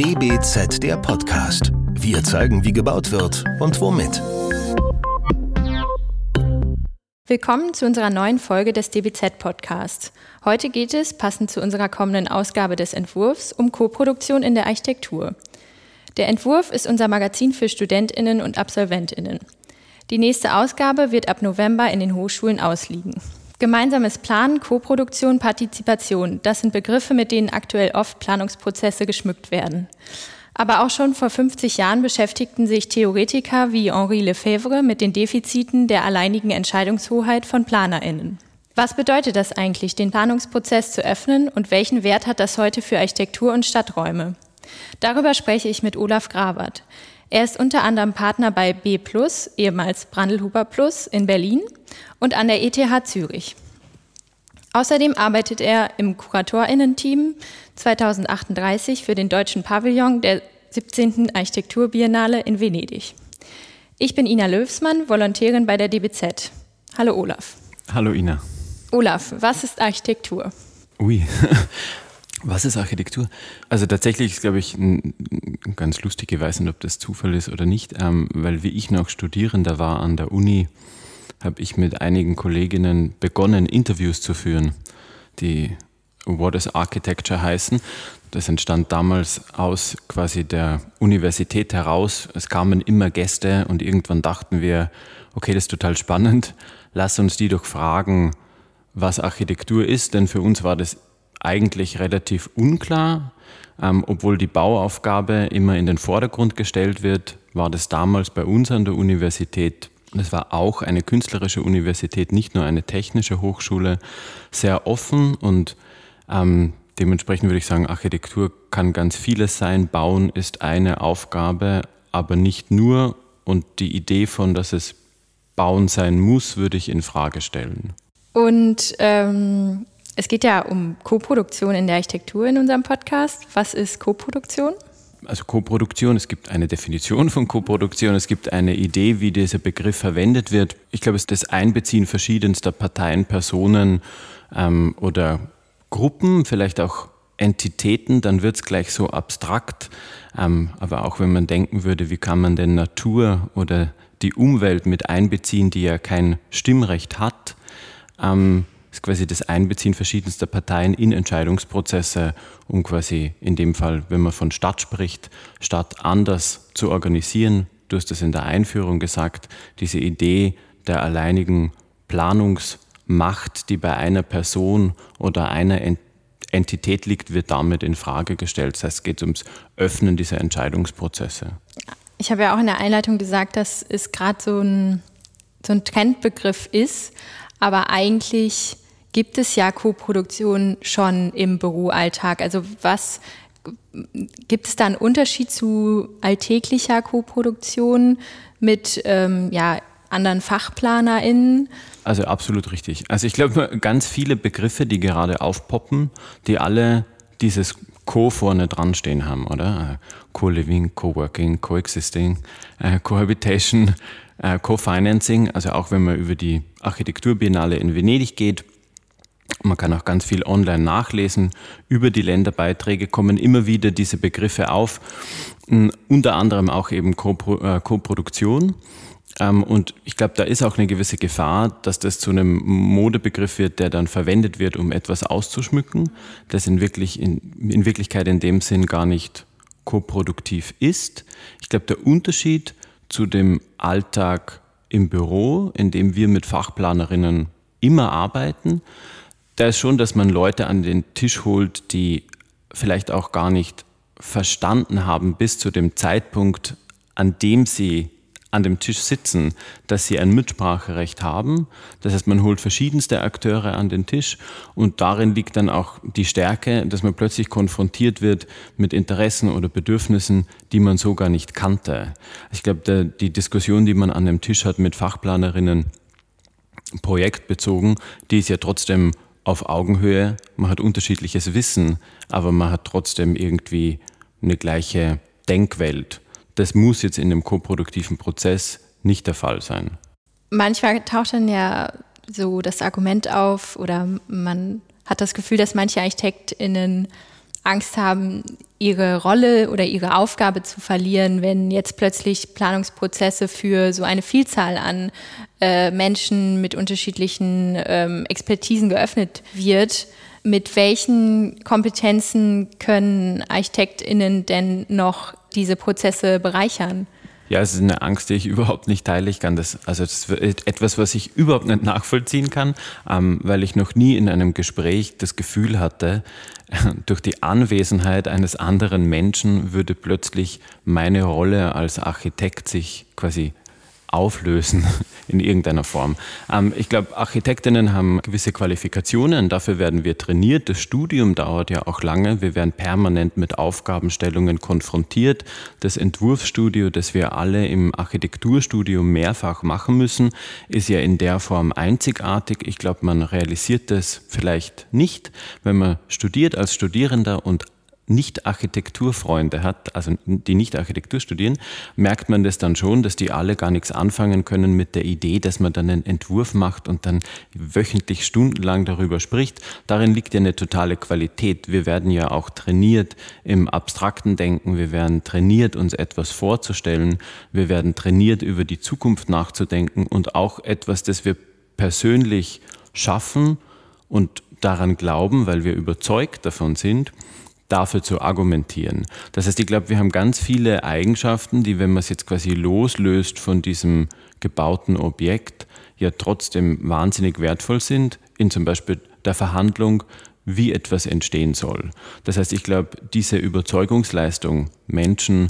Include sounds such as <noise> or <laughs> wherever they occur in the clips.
DBZ der Podcast. Wir zeigen, wie gebaut wird und womit. Willkommen zu unserer neuen Folge des DBZ Podcasts. Heute geht es, passend zu unserer kommenden Ausgabe des Entwurfs, um Koproduktion in der Architektur. Der Entwurf ist unser Magazin für Studentinnen und Absolventinnen. Die nächste Ausgabe wird ab November in den Hochschulen ausliegen. Gemeinsames Planen, Koproduktion, Partizipation, das sind Begriffe, mit denen aktuell oft Planungsprozesse geschmückt werden. Aber auch schon vor 50 Jahren beschäftigten sich Theoretiker wie Henri Lefebvre mit den Defiziten der alleinigen Entscheidungshoheit von Planerinnen. Was bedeutet das eigentlich, den Planungsprozess zu öffnen und welchen Wert hat das heute für Architektur und Stadträume? Darüber spreche ich mit Olaf Grabert. Er ist unter anderem Partner bei B+, ehemals Brandelhuber Plus in Berlin und an der ETH Zürich. Außerdem arbeitet er im Kuratorinnen-Team 2038 für den deutschen Pavillon der 17. Architekturbiennale in Venedig. Ich bin Ina Löwsmann, Volontärin bei der DBZ. Hallo Olaf. Hallo Ina. Olaf, was ist Architektur? Ui, <laughs> was ist Architektur? Also tatsächlich ist, glaube ich, ein, ganz lustig, ich weiß nicht, ob das Zufall ist oder nicht, ähm, weil wie ich noch Studierender war an der Uni, habe ich mit einigen Kolleginnen begonnen, Interviews zu führen, die What is Architecture heißen. Das entstand damals aus quasi der Universität heraus. Es kamen immer Gäste und irgendwann dachten wir, okay, das ist total spannend, lass uns die doch fragen, was Architektur ist, denn für uns war das eigentlich relativ unklar. Ähm, obwohl die Bauaufgabe immer in den Vordergrund gestellt wird, war das damals bei uns an der Universität, das war auch eine künstlerische Universität, nicht nur eine technische Hochschule, sehr offen und ähm, dementsprechend würde ich sagen, Architektur kann ganz vieles sein. Bauen ist eine Aufgabe, aber nicht nur. Und die Idee von, dass es Bauen sein muss, würde ich in Frage stellen. Und ähm, es geht ja um Koproduktion in der Architektur in unserem Podcast. Was ist Koproduktion? Also Koproduktion, es gibt eine Definition von Koproduktion, es gibt eine Idee, wie dieser Begriff verwendet wird. Ich glaube, es ist das Einbeziehen verschiedenster Parteien, Personen ähm, oder Gruppen, vielleicht auch Entitäten, dann wird es gleich so abstrakt. Ähm, aber auch wenn man denken würde, wie kann man denn Natur oder die Umwelt mit einbeziehen, die ja kein Stimmrecht hat, ähm, ist quasi das Einbeziehen verschiedenster Parteien in Entscheidungsprozesse, um quasi in dem Fall, wenn man von Stadt spricht, Stadt anders zu organisieren. Du hast es in der Einführung gesagt, diese Idee der alleinigen Planungsmacht, die bei einer Person oder einer Entität liegt, wird damit in Frage gestellt. Das heißt, es geht ums Öffnen dieser Entscheidungsprozesse. Ich habe ja auch in der Einleitung gesagt, dass es gerade so ein, so ein Trendbegriff ist, aber eigentlich gibt es ja Co-Produktion schon im Büroalltag. Also was gibt es da einen Unterschied zu alltäglicher Co-Produktion mit ähm, ja, anderen FachplanerInnen? Also absolut richtig. Also ich glaube, ganz viele Begriffe, die gerade aufpoppen, die alle dieses Co vorne dran stehen haben, oder? Co-Living, Co-Working, Co-Existing, äh, Cohabitation, äh, Co-Financing, also auch wenn man über die Architekturbiennale in Venedig geht, man kann auch ganz viel online nachlesen. Über die Länderbeiträge kommen immer wieder diese Begriffe auf, unter anderem auch eben äh, Co-Produktion. Ähm, und ich glaube, da ist auch eine gewisse Gefahr, dass das zu einem Modebegriff wird, der dann verwendet wird, um etwas auszuschmücken, das in, wirklich in, in Wirklichkeit in dem Sinn gar nicht koproduktiv ist. Ich glaube, der Unterschied zu dem Alltag im Büro, in dem wir mit Fachplanerinnen immer arbeiten, da ist schon, dass man Leute an den Tisch holt, die vielleicht auch gar nicht verstanden haben bis zu dem Zeitpunkt, an dem sie an dem Tisch sitzen, dass sie ein Mitspracherecht haben. Das heißt, man holt verschiedenste Akteure an den Tisch und darin liegt dann auch die Stärke, dass man plötzlich konfrontiert wird mit Interessen oder Bedürfnissen, die man so gar nicht kannte. Ich glaube, die Diskussion, die man an dem Tisch hat mit Fachplanerinnen, projektbezogen, die ist ja trotzdem auf Augenhöhe. Man hat unterschiedliches Wissen, aber man hat trotzdem irgendwie eine gleiche Denkwelt. Das muss jetzt in dem koproduktiven Prozess nicht der Fall sein. Manchmal taucht dann ja so das Argument auf oder man hat das Gefühl, dass manche ArchitektInnen Angst haben, ihre Rolle oder ihre Aufgabe zu verlieren, wenn jetzt plötzlich Planungsprozesse für so eine Vielzahl an äh, Menschen mit unterschiedlichen ähm, Expertisen geöffnet wird. Mit welchen Kompetenzen können ArchitektInnen denn noch diese Prozesse bereichern? Ja, es ist eine Angst, die ich überhaupt nicht teile. Ich kann das, also das ist etwas, was ich überhaupt nicht nachvollziehen kann, ähm, weil ich noch nie in einem Gespräch das Gefühl hatte, <laughs> durch die Anwesenheit eines anderen Menschen würde plötzlich meine Rolle als Architekt sich quasi auflösen <laughs> in irgendeiner Form. Ähm, ich glaube, Architektinnen haben gewisse Qualifikationen, dafür werden wir trainiert. Das Studium dauert ja auch lange. Wir werden permanent mit Aufgabenstellungen konfrontiert. Das Entwurfsstudio, das wir alle im Architekturstudium mehrfach machen müssen, ist ja in der Form einzigartig. Ich glaube, man realisiert das vielleicht nicht, wenn man studiert als Studierender und nicht Architekturfreunde hat, also die nicht Architektur studieren, merkt man das dann schon, dass die alle gar nichts anfangen können mit der Idee, dass man dann einen Entwurf macht und dann wöchentlich stundenlang darüber spricht. Darin liegt ja eine totale Qualität. Wir werden ja auch trainiert im abstrakten Denken, wir werden trainiert, uns etwas vorzustellen, wir werden trainiert, über die Zukunft nachzudenken und auch etwas, das wir persönlich schaffen und daran glauben, weil wir überzeugt davon sind, dafür zu argumentieren. Das heißt, ich glaube, wir haben ganz viele Eigenschaften, die, wenn man es jetzt quasi loslöst von diesem gebauten Objekt, ja trotzdem wahnsinnig wertvoll sind, in zum Beispiel der Verhandlung, wie etwas entstehen soll. Das heißt, ich glaube, diese Überzeugungsleistung, Menschen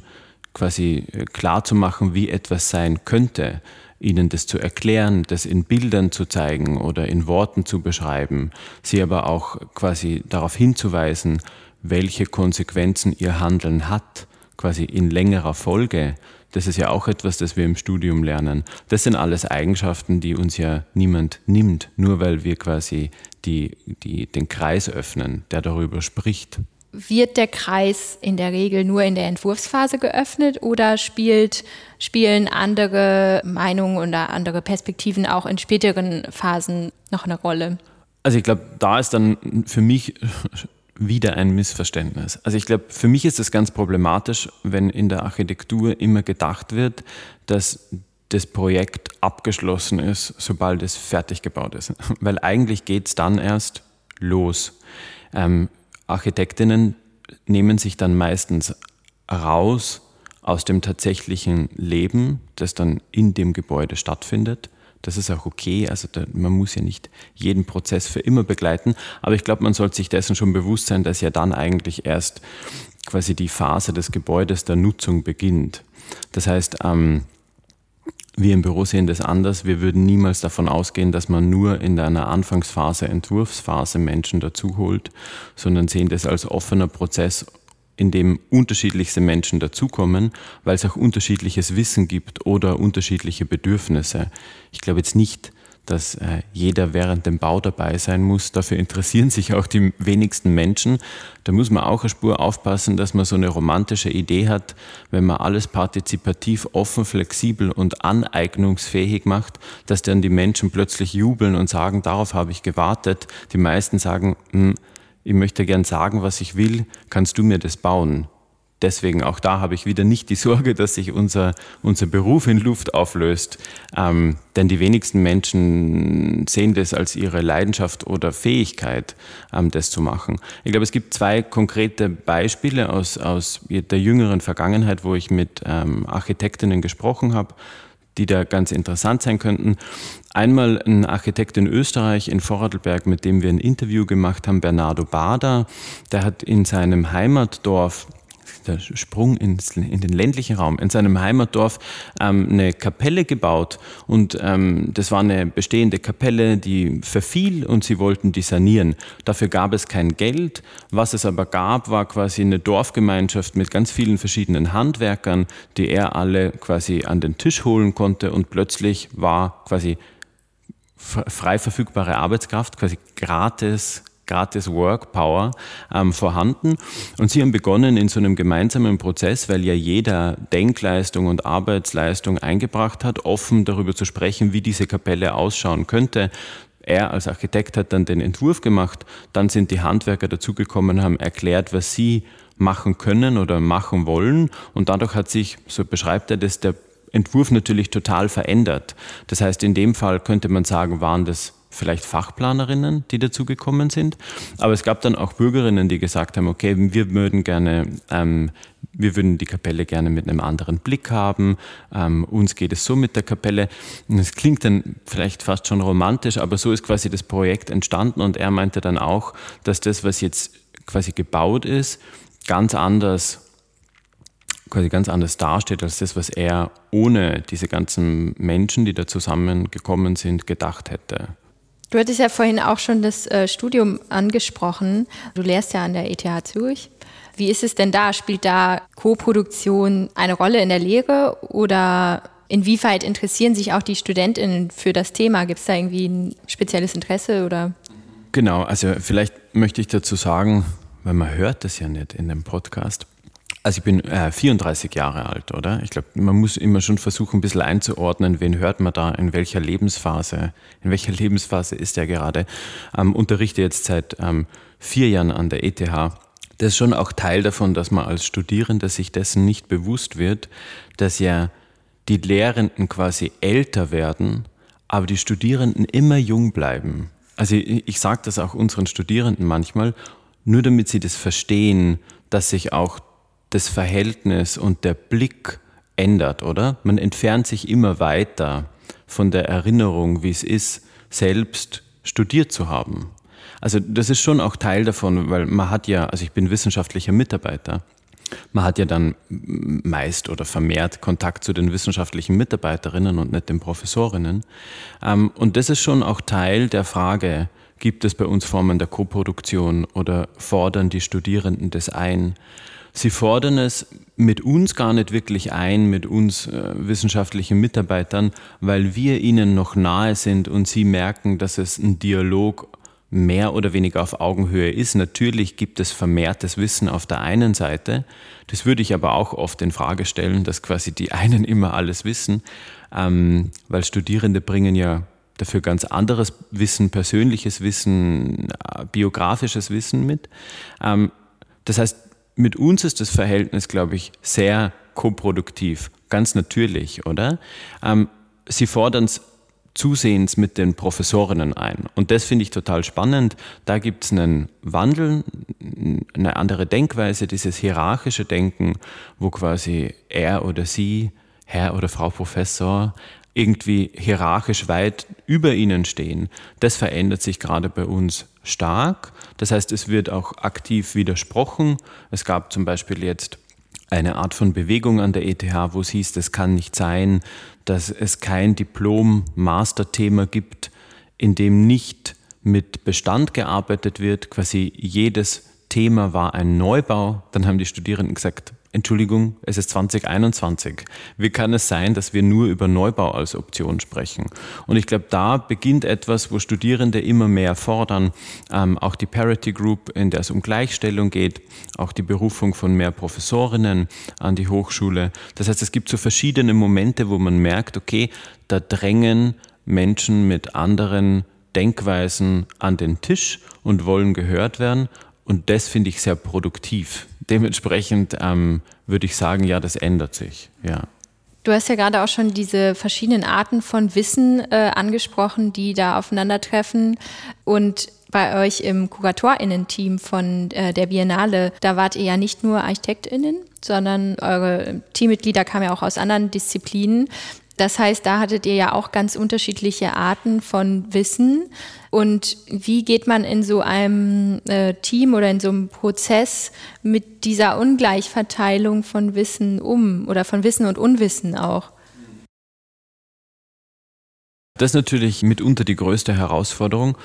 quasi äh, klar zu machen, wie etwas sein könnte, ihnen das zu erklären, das in Bildern zu zeigen oder in Worten zu beschreiben, sie aber auch quasi darauf hinzuweisen, welche Konsequenzen ihr Handeln hat, quasi in längerer Folge. Das ist ja auch etwas, das wir im Studium lernen. Das sind alles Eigenschaften, die uns ja niemand nimmt, nur weil wir quasi die, die, den Kreis öffnen, der darüber spricht. Wird der Kreis in der Regel nur in der Entwurfsphase geöffnet oder spielt, spielen andere Meinungen oder andere Perspektiven auch in späteren Phasen noch eine Rolle? Also ich glaube, da ist dann für mich wieder ein Missverständnis. Also ich glaube, für mich ist es ganz problematisch, wenn in der Architektur immer gedacht wird, dass das Projekt abgeschlossen ist, sobald es fertig gebaut ist. <laughs> Weil eigentlich geht es dann erst los. Ähm, Architektinnen nehmen sich dann meistens raus aus dem tatsächlichen Leben, das dann in dem Gebäude stattfindet das ist auch okay. Also da, man muss ja nicht jeden Prozess für immer begleiten. Aber ich glaube, man sollte sich dessen schon bewusst sein, dass ja dann eigentlich erst quasi die Phase des Gebäudes der Nutzung beginnt. Das heißt, ähm, wir im Büro sehen das anders. Wir würden niemals davon ausgehen, dass man nur in einer Anfangsphase, Entwurfsphase Menschen dazu holt, sondern sehen das als offener Prozess in dem unterschiedlichste Menschen dazukommen, weil es auch unterschiedliches Wissen gibt oder unterschiedliche Bedürfnisse. Ich glaube jetzt nicht, dass äh, jeder während dem Bau dabei sein muss. Dafür interessieren sich auch die wenigsten Menschen. Da muss man auch eine Spur aufpassen, dass man so eine romantische Idee hat, wenn man alles partizipativ, offen, flexibel und aneignungsfähig macht, dass dann die Menschen plötzlich jubeln und sagen, darauf habe ich gewartet. Die meisten sagen, hm, ich möchte gern sagen, was ich will, kannst du mir das bauen? Deswegen auch da habe ich wieder nicht die Sorge, dass sich unser, unser Beruf in Luft auflöst. Ähm, denn die wenigsten Menschen sehen das als ihre Leidenschaft oder Fähigkeit, ähm, das zu machen. Ich glaube, es gibt zwei konkrete Beispiele aus, aus der jüngeren Vergangenheit, wo ich mit ähm, Architektinnen gesprochen habe die da ganz interessant sein könnten. Einmal ein Architekt in Österreich, in Vorarlberg, mit dem wir ein Interview gemacht haben, Bernardo Bader. Der hat in seinem Heimatdorf der Sprung ins, in den ländlichen Raum, in seinem Heimatdorf ähm, eine Kapelle gebaut. Und ähm, das war eine bestehende Kapelle, die verfiel und sie wollten die sanieren. Dafür gab es kein Geld. Was es aber gab, war quasi eine Dorfgemeinschaft mit ganz vielen verschiedenen Handwerkern, die er alle quasi an den Tisch holen konnte. Und plötzlich war quasi frei verfügbare Arbeitskraft, quasi gratis gratis Work Power ähm, vorhanden. Und sie haben begonnen in so einem gemeinsamen Prozess, weil ja jeder Denkleistung und Arbeitsleistung eingebracht hat, offen darüber zu sprechen, wie diese Kapelle ausschauen könnte. er als Architekt hat dann den Entwurf gemacht, dann sind die Handwerker dazugekommen, haben erklärt, was sie machen können oder machen wollen und dadurch hat sich, so beschreibt er das, der Entwurf natürlich total verändert. Das heißt, in dem Fall könnte man sagen, waren das vielleicht Fachplanerinnen, die dazugekommen sind. Aber es gab dann auch Bürgerinnen, die gesagt haben, okay, wir würden gerne, ähm, wir würden die Kapelle gerne mit einem anderen Blick haben. Ähm, uns geht es so mit der Kapelle. Es klingt dann vielleicht fast schon romantisch, aber so ist quasi das Projekt entstanden. Und er meinte dann auch, dass das, was jetzt quasi gebaut ist, ganz anders quasi ganz anders dasteht als das, was er ohne diese ganzen Menschen, die da zusammengekommen sind, gedacht hätte. Du hattest ja vorhin auch schon das äh, Studium angesprochen. Du lehrst ja an der ETH Zürich. Wie ist es denn da? Spielt da Co-Produktion eine Rolle in der Lehre oder inwieweit interessieren sich auch die StudentInnen für das Thema? Gibt es da irgendwie ein spezielles Interesse oder? Genau, also vielleicht möchte ich dazu sagen, weil man hört das ja nicht in dem Podcast. Also ich bin äh, 34 Jahre alt, oder? Ich glaube, man muss immer schon versuchen, ein bisschen einzuordnen, wen hört man da, in welcher Lebensphase, in welcher <laughs> Lebensphase ist er gerade. Ähm, unterrichte jetzt seit ähm, vier Jahren an der ETH. Das ist schon auch Teil davon, dass man als Studierender sich dessen nicht bewusst wird, dass ja die Lehrenden quasi älter werden, aber die Studierenden immer jung bleiben. Also ich, ich sage das auch unseren Studierenden manchmal, nur damit sie das verstehen, dass sich auch das Verhältnis und der Blick ändert, oder? Man entfernt sich immer weiter von der Erinnerung, wie es ist, selbst studiert zu haben. Also das ist schon auch Teil davon, weil man hat ja, also ich bin wissenschaftlicher Mitarbeiter, man hat ja dann meist oder vermehrt Kontakt zu den wissenschaftlichen Mitarbeiterinnen und nicht den Professorinnen. Ähm, und das ist schon auch Teil der Frage, gibt es bei uns Formen der Koproduktion oder fordern die Studierenden das ein? Sie fordern es mit uns gar nicht wirklich ein, mit uns äh, wissenschaftlichen Mitarbeitern, weil wir ihnen noch nahe sind und sie merken, dass es ein Dialog mehr oder weniger auf Augenhöhe ist. Natürlich gibt es vermehrtes Wissen auf der einen Seite. Das würde ich aber auch oft in Frage stellen, dass quasi die einen immer alles wissen, ähm, weil Studierende bringen ja dafür ganz anderes Wissen, persönliches Wissen, äh, biografisches Wissen mit. Ähm, das heißt, mit uns ist das Verhältnis, glaube ich, sehr koproduktiv, ganz natürlich, oder? Ähm, sie fordern es zusehends mit den Professorinnen ein. Und das finde ich total spannend. Da gibt es einen Wandel, eine andere Denkweise, dieses hierarchische Denken, wo quasi er oder sie, Herr oder Frau Professor, irgendwie hierarchisch weit über ihnen stehen. Das verändert sich gerade bei uns stark. Das heißt, es wird auch aktiv widersprochen. Es gab zum Beispiel jetzt eine Art von Bewegung an der ETH, wo es hieß, es kann nicht sein, dass es kein Diplom-Master-Thema gibt, in dem nicht mit Bestand gearbeitet wird. Quasi jedes Thema war ein Neubau. Dann haben die Studierenden gesagt, Entschuldigung, es ist 2021. Wie kann es sein, dass wir nur über Neubau als Option sprechen? Und ich glaube, da beginnt etwas, wo Studierende immer mehr fordern. Ähm, auch die Parity Group, in der es um Gleichstellung geht, auch die Berufung von mehr Professorinnen an die Hochschule. Das heißt, es gibt so verschiedene Momente, wo man merkt, okay, da drängen Menschen mit anderen Denkweisen an den Tisch und wollen gehört werden. Und das finde ich sehr produktiv dementsprechend ähm, würde ich sagen, ja, das ändert sich. Ja. Du hast ja gerade auch schon diese verschiedenen Arten von Wissen äh, angesprochen, die da aufeinandertreffen. Und bei euch im KuratorInnen-Team von äh, der Biennale, da wart ihr ja nicht nur ArchitektInnen, sondern eure Teammitglieder kamen ja auch aus anderen Disziplinen. Das heißt, da hattet ihr ja auch ganz unterschiedliche Arten von Wissen. Und wie geht man in so einem äh, Team oder in so einem Prozess mit dieser Ungleichverteilung von Wissen um oder von Wissen und Unwissen auch? Das ist natürlich mitunter die größte Herausforderung.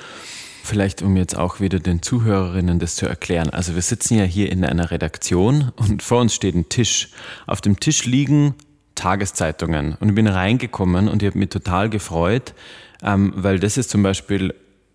Vielleicht, um jetzt auch wieder den Zuhörerinnen das zu erklären. Also wir sitzen ja hier in einer Redaktion und vor uns steht ein Tisch. Auf dem Tisch liegen Tageszeitungen. Und ich bin reingekommen und ich habe mich total gefreut, ähm, weil das ist zum Beispiel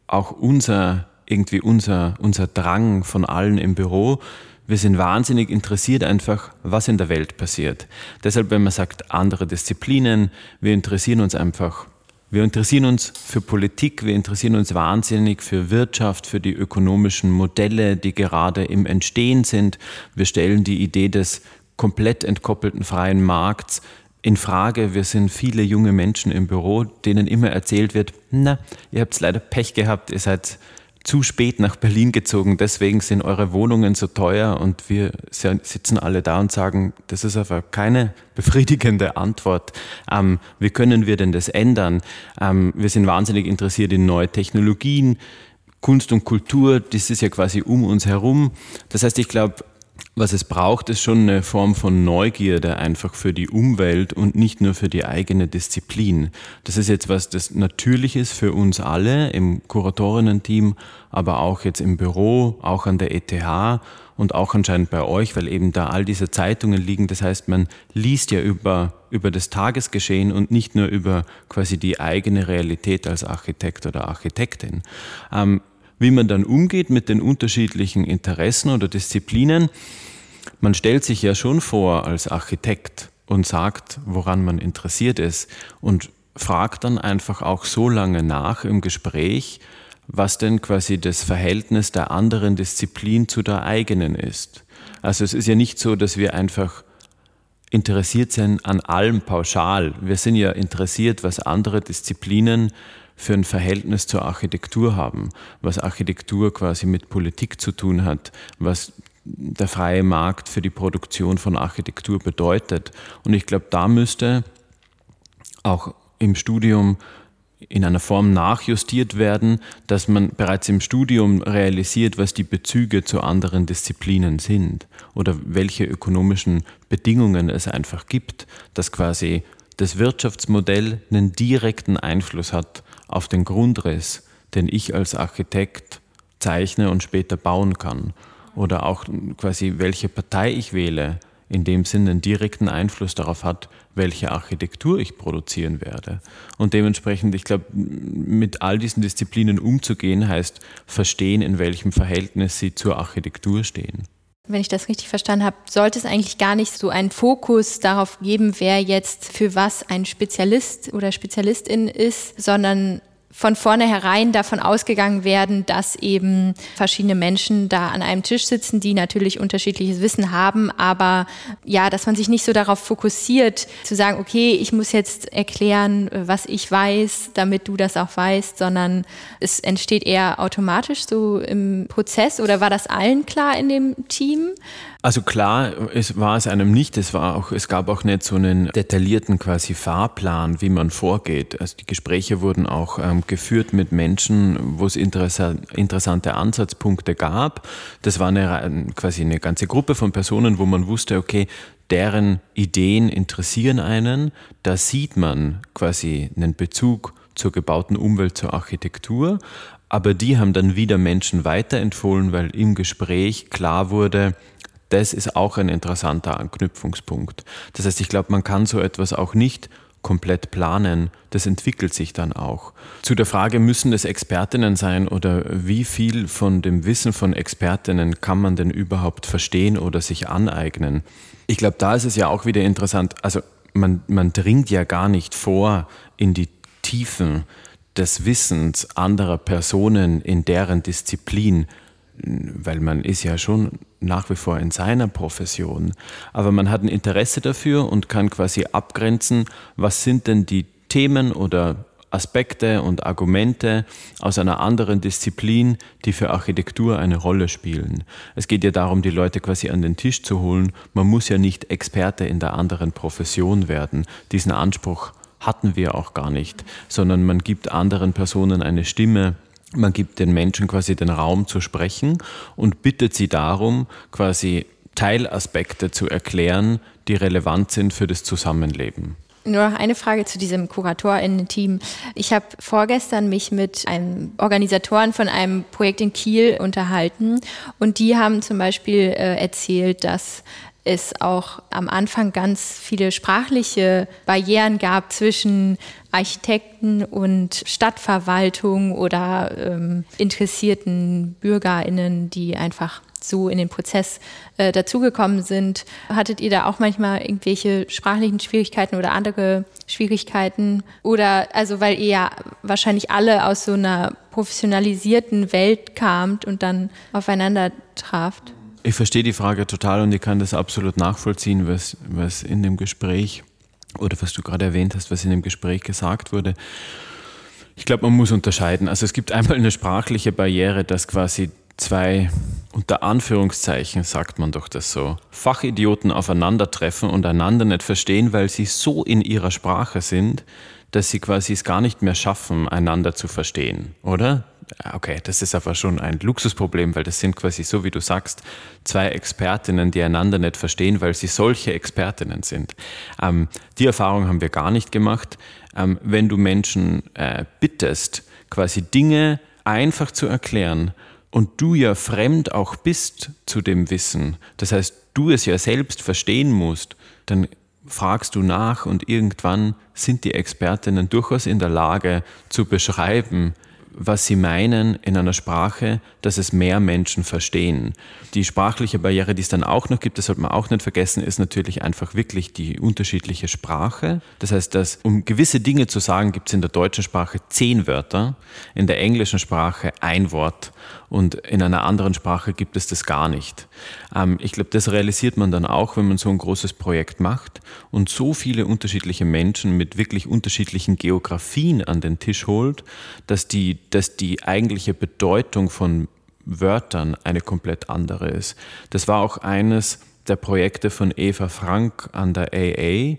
auch unser, irgendwie unser, unser Drang von allen im Büro. Wir sind wahnsinnig interessiert einfach, was in der Welt passiert. Deshalb, wenn man sagt, andere Disziplinen, wir interessieren uns einfach Wir interessieren uns für Politik, wir interessieren uns wahnsinnig für Wirtschaft, für die ökonomischen Modelle, die gerade im Entstehen sind. Wir stellen die Idee des komplett entkoppelten freien Markts in Frage. Wir sind viele junge Menschen im Büro, denen immer erzählt wird, na, ihr habt leider Pech gehabt, ihr seid zu spät nach Berlin gezogen, deswegen sind eure Wohnungen so teuer und wir sitzen alle da und sagen, das ist aber keine <laughs> befriedigende Antwort. Ähm, wie können wir denn das ändern? Ähm, wir sind wahnsinnig interessiert in neue Technologien, Kunst und Kultur, das ist ja quasi um uns herum. Das heißt, ich glaube, was es braucht, ist schon eine Form von Neugierde einfach für die Umwelt und nicht nur für die eigene Disziplin. Das ist jetzt was, das natürlich ist für uns alle im Kuratorinnen-Team, aber auch jetzt im Büro, auch an der ETH und auch anscheinend bei euch, weil eben da all diese Zeitungen liegen. Das heißt, man liest ja über, über das Tagesgeschehen und nicht nur über quasi die eigene Realität als Architekt oder Architektin. Ähm, wie man dann umgeht mit den unterschiedlichen Interessen oder Disziplinen. Man stellt sich ja schon vor als Architekt und sagt, woran man interessiert ist und fragt dann einfach auch so lange nach im Gespräch, was denn quasi das Verhältnis der anderen Disziplin zu der eigenen ist. Also es ist ja nicht so, dass wir einfach interessiert sind an allem pauschal. Wir sind ja interessiert, was andere Disziplinen für ein Verhältnis zur Architektur haben, was Architektur quasi mit Politik zu tun hat, was der freie Markt für die Produktion von Architektur bedeutet. Und ich glaube, da müsste auch im Studium in einer Form nachjustiert werden, dass man bereits im Studium realisiert, was die Bezüge zu anderen Disziplinen sind oder welche ökonomischen Bedingungen es einfach gibt, dass quasi das Wirtschaftsmodell einen direkten Einfluss hat auf den Grundriss, den ich als Architekt zeichne und später bauen kann. Oder auch quasi, welche Partei ich wähle, in dem Sinn einen direkten Einfluss darauf hat, welche Architektur ich produzieren werde. Und dementsprechend, ich glaube, mit all diesen Disziplinen umzugehen, heißt verstehen, in welchem Verhältnis sie zur Architektur stehen. Wenn ich das richtig verstanden habe, sollte es eigentlich gar nicht so einen Fokus darauf geben, wer jetzt für was ein Spezialist oder Spezialistin ist, sondern von vornherein davon ausgegangen werden, dass eben verschiedene Menschen da an einem Tisch sitzen, die natürlich unterschiedliches Wissen haben, aber ja, dass man sich nicht so darauf fokussiert, zu sagen, okay, ich muss jetzt erklären, was ich weiß, damit du das auch weißt, sondern es entsteht eher automatisch so im Prozess oder war das allen klar in dem Team? Also klar, es war es einem nicht. Es war auch, es gab auch nicht so einen detaillierten quasi Fahrplan, wie man vorgeht. Also die Gespräche wurden auch ähm, geführt mit Menschen, wo es interessa interessante Ansatzpunkte gab. Das war eine, quasi eine ganze Gruppe von Personen, wo man wusste, okay, deren Ideen interessieren einen. Da sieht man quasi einen Bezug zur gebauten Umwelt, zur Architektur. Aber die haben dann wieder Menschen weiterempfohlen, weil im Gespräch klar wurde, das ist auch ein interessanter Anknüpfungspunkt. Das heißt, ich glaube, man kann so etwas auch nicht komplett planen. Das entwickelt sich dann auch. Zu der Frage, müssen es Expertinnen sein oder wie viel von dem Wissen von Expertinnen kann man denn überhaupt verstehen oder sich aneignen? Ich glaube, da ist es ja auch wieder interessant. Also man, man dringt ja gar nicht vor in die Tiefen des Wissens anderer Personen in deren Disziplin, weil man ist ja schon nach wie vor in seiner Profession, aber man hat ein Interesse dafür und kann quasi abgrenzen, was sind denn die Themen oder Aspekte und Argumente aus einer anderen Disziplin, die für Architektur eine Rolle spielen. Es geht ja darum, die Leute quasi an den Tisch zu holen. Man muss ja nicht Experte in der anderen Profession werden. Diesen Anspruch hatten wir auch gar nicht, sondern man gibt anderen Personen eine Stimme, man gibt den Menschen quasi den Raum zu sprechen und bittet sie darum, quasi Teilaspekte zu erklären, die relevant sind für das Zusammenleben. Nur noch eine Frage zu diesem KuratorInnen-Team. Ich habe vorgestern mich mit einem Organisatoren von einem Projekt in Kiel unterhalten und die haben zum Beispiel äh, erzählt, dass es auch am Anfang ganz viele sprachliche Barrieren gab zwischen Architekten und Stadtverwaltung oder ähm, interessierten Bürgerinnen, die einfach so in den Prozess äh, dazugekommen sind. Hattet ihr da auch manchmal irgendwelche sprachlichen Schwierigkeiten oder andere Schwierigkeiten? Oder also weil ihr ja wahrscheinlich alle aus so einer professionalisierten Welt kamt und dann aufeinander traft? Ich verstehe die Frage total und ich kann das absolut nachvollziehen, was, was in dem Gespräch oder was du gerade erwähnt hast, was in dem Gespräch gesagt wurde. Ich glaube, man muss unterscheiden. Also es gibt einmal eine sprachliche Barriere, dass quasi zwei, unter Anführungszeichen sagt man doch das so, Fachidioten aufeinandertreffen und einander nicht verstehen, weil sie so in ihrer Sprache sind, dass sie quasi es gar nicht mehr schaffen, einander zu verstehen, oder? Okay, das ist aber schon ein Luxusproblem, weil das sind quasi so, wie du sagst, zwei Expertinnen, die einander nicht verstehen, weil sie solche Expertinnen sind. Ähm, die Erfahrung haben wir gar nicht gemacht. Ähm, wenn du Menschen äh, bittest, quasi Dinge einfach zu erklären und du ja fremd auch bist zu dem Wissen, das heißt, du es ja selbst verstehen musst, dann fragst du nach und irgendwann sind die Expertinnen durchaus in der Lage zu beschreiben, was sie meinen in einer Sprache, dass es mehr Menschen verstehen. Die sprachliche Barriere, die es dann auch noch gibt, das sollte man auch nicht vergessen, ist natürlich einfach wirklich die unterschiedliche Sprache. Das heißt, dass um gewisse Dinge zu sagen, gibt es in der deutschen Sprache zehn Wörter, in der englischen Sprache ein Wort und in einer anderen Sprache gibt es das gar nicht. Ähm, ich glaube, das realisiert man dann auch, wenn man so ein großes Projekt macht und so viele unterschiedliche Menschen mit wirklich unterschiedlichen Geografien an den Tisch holt, dass die, dass die eigentliche Bedeutung von Wörtern eine komplett andere ist. Das war auch eines der Projekte von Eva Frank an der AA,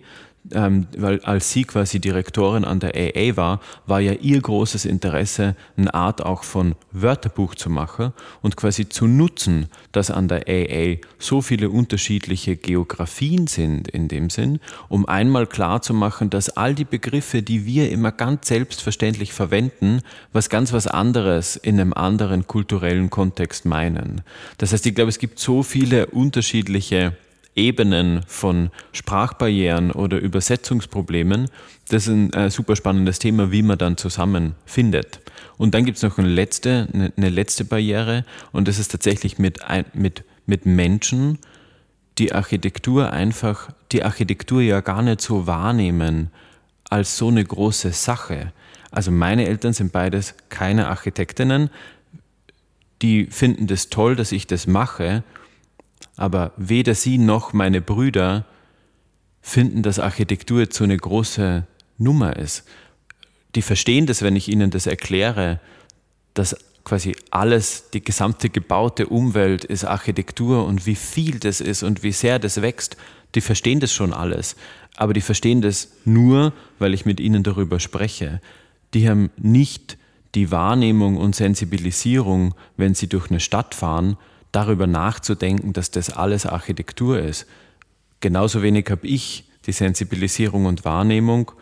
ähm, weil als sie quasi Direktorin an der AA war, war ja ihr großes Interesse, eine Art auch von Wörterbuch zu machen und quasi zu nutzen, dass an der AA so viele unterschiedliche Geografien sind in dem Sinn, um einmal klar zu machen, dass all die Begriffe, die wir immer ganz selbstverständlich verwenden, was ganz was anderes in einem anderen kulturellen Kontext meinen. Das heißt, ich glaube, es gibt so viele unterschiedliche Ebenen von Sprachbarrieren oder Übersetzungsproblemen. Das ist ein äh, super spannendes Thema, wie man dann zusammenfindet. Und dann gibt es noch eine letzte, eine, eine, letzte Barriere und das ist tatsächlich mit, mit, mit Menschen, die Architektur einfach, die Architektur ja gar nicht so wahrnehmen als so eine große Sache. Also meine Eltern sind beides keine Architektinnen, die finden das toll, dass ich das mache aber weder sie noch meine Brüder finden, dass Architektur jetzt so eine große Nummer ist. Die verstehen das, wenn ich ihnen das erkläre, dass quasi alles, die gesamte gebaute Umwelt ist Architektur und wie viel das ist und wie sehr das wächst, die verstehen das schon alles. Aber die verstehen das nur, weil ich mit ihnen darüber spreche. Die haben nicht die Wahrnehmung und Sensibilisierung, wenn sie durch eine Stadt fahren, darüber nachzudenken, dass das alles Architektur ist. Genauso wenig habe ich die Sensibilisierung und Wahrnehmung,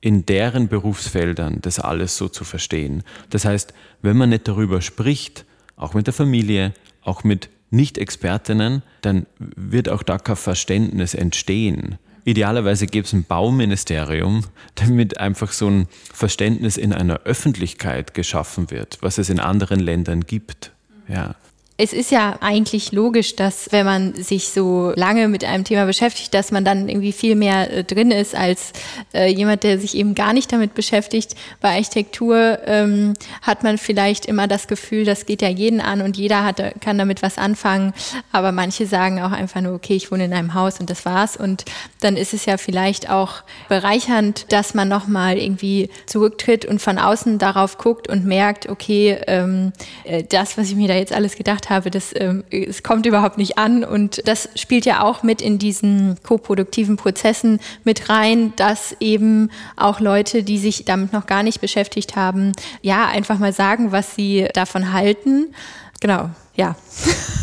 in deren Berufsfeldern das alles so zu verstehen. Das heißt, wenn man nicht darüber spricht, auch mit der Familie, auch mit Nicht-Expertinnen, dann wird auch da kein Verständnis entstehen. Idealerweise gäbe es ein Bauministerium, damit einfach so ein Verständnis in einer Öffentlichkeit geschaffen wird, was es in anderen Ländern gibt. Ja. Es ist ja eigentlich logisch, dass wenn man sich so lange mit einem Thema beschäftigt, dass man dann irgendwie viel mehr äh, drin ist als äh, jemand, der sich eben gar nicht damit beschäftigt. Bei Architektur ähm, hat man vielleicht immer das Gefühl, das geht ja jeden an und jeder hat, kann damit was anfangen. Aber manche sagen auch einfach nur, okay, ich wohne in einem Haus und das war's. Und dann ist es ja vielleicht auch bereichernd, dass man nochmal irgendwie zurücktritt und von außen darauf guckt und merkt, okay, ähm, äh, das, was ich mir da jetzt alles gedacht habe, das, ähm, es kommt überhaupt nicht an. Und das spielt ja auch mit in diesen koproduktiven Prozessen mit rein, dass eben auch Leute, die sich damit noch gar nicht beschäftigt haben, ja, einfach mal sagen, was sie davon halten. Genau, ja. <laughs>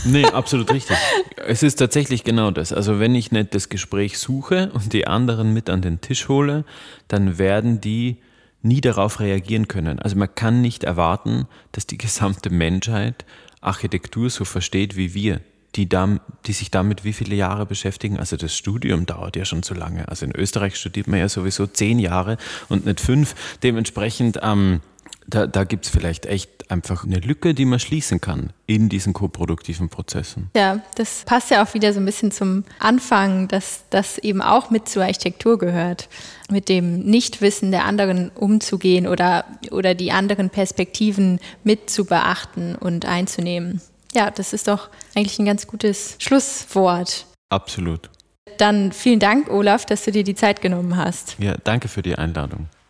Nee, absolut richtig. Es ist tatsächlich genau das. Also wenn ich nicht das Gespräch suche und die anderen mit an den Tisch hole, dann werden die nie darauf reagieren können. Also man kann nicht erwarten, dass die gesamte Menschheit Architektur so versteht wie wir. die, da, die sich damit wie viele Jahre beschäftigen. Also das Studium dauert ja schon so lange. Also in Österreich studiert man ja sowieso zehn Jahre und nicht fünf. Dementsprechend, ähm, da, da gibt es vielleicht echt einfach eine Lücke, die man schließen kann in diesen koproduktiven Prozessen. Ja, das passt ja auch wieder so ein bisschen zum Anfang, dass das eben auch mit zur Architektur gehört, mit dem Nichtwissen der anderen umzugehen oder, oder die anderen Perspektiven mit zu beachten und einzunehmen. Ja, das ist doch eigentlich ein ganz gutes Schlusswort. Absolut. Dann vielen Dank, Olaf, dass du dir die Zeit genommen hast. Ja, danke für die Einladung.